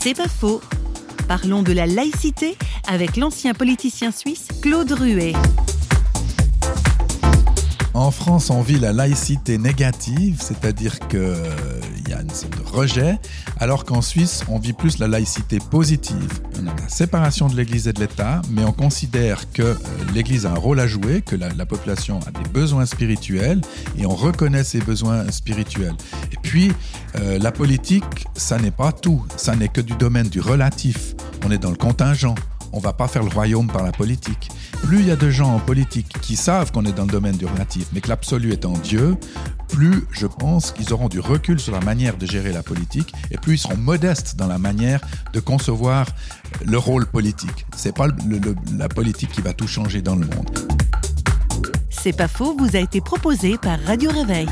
C'est pas faux. Parlons de la laïcité avec l'ancien politicien suisse Claude Ruet. En France, on vit la laïcité négative, c'est-à-dire qu'il euh, y a une sorte de rejet, alors qu'en Suisse, on vit plus la laïcité positive. On a la séparation de l'Église et de l'État, mais on considère que euh, l'Église a un rôle à jouer, que la, population a des besoins spirituels, et on reconnaît ces besoins spirituels. Puis, euh, la politique, ça n'est pas tout, ça n'est que du domaine du relatif. On est dans le contingent. On va pas faire le royaume par la politique. Plus il y a de gens en politique qui savent qu'on est dans le domaine du relatif, mais que l'absolu est en Dieu, plus je pense qu'ils auront du recul sur la manière de gérer la politique et plus ils seront modestes dans la manière de concevoir le rôle politique. C'est pas la politique qui va tout changer dans le monde. C'est pas faux, vous a été proposé par Radio Réveil.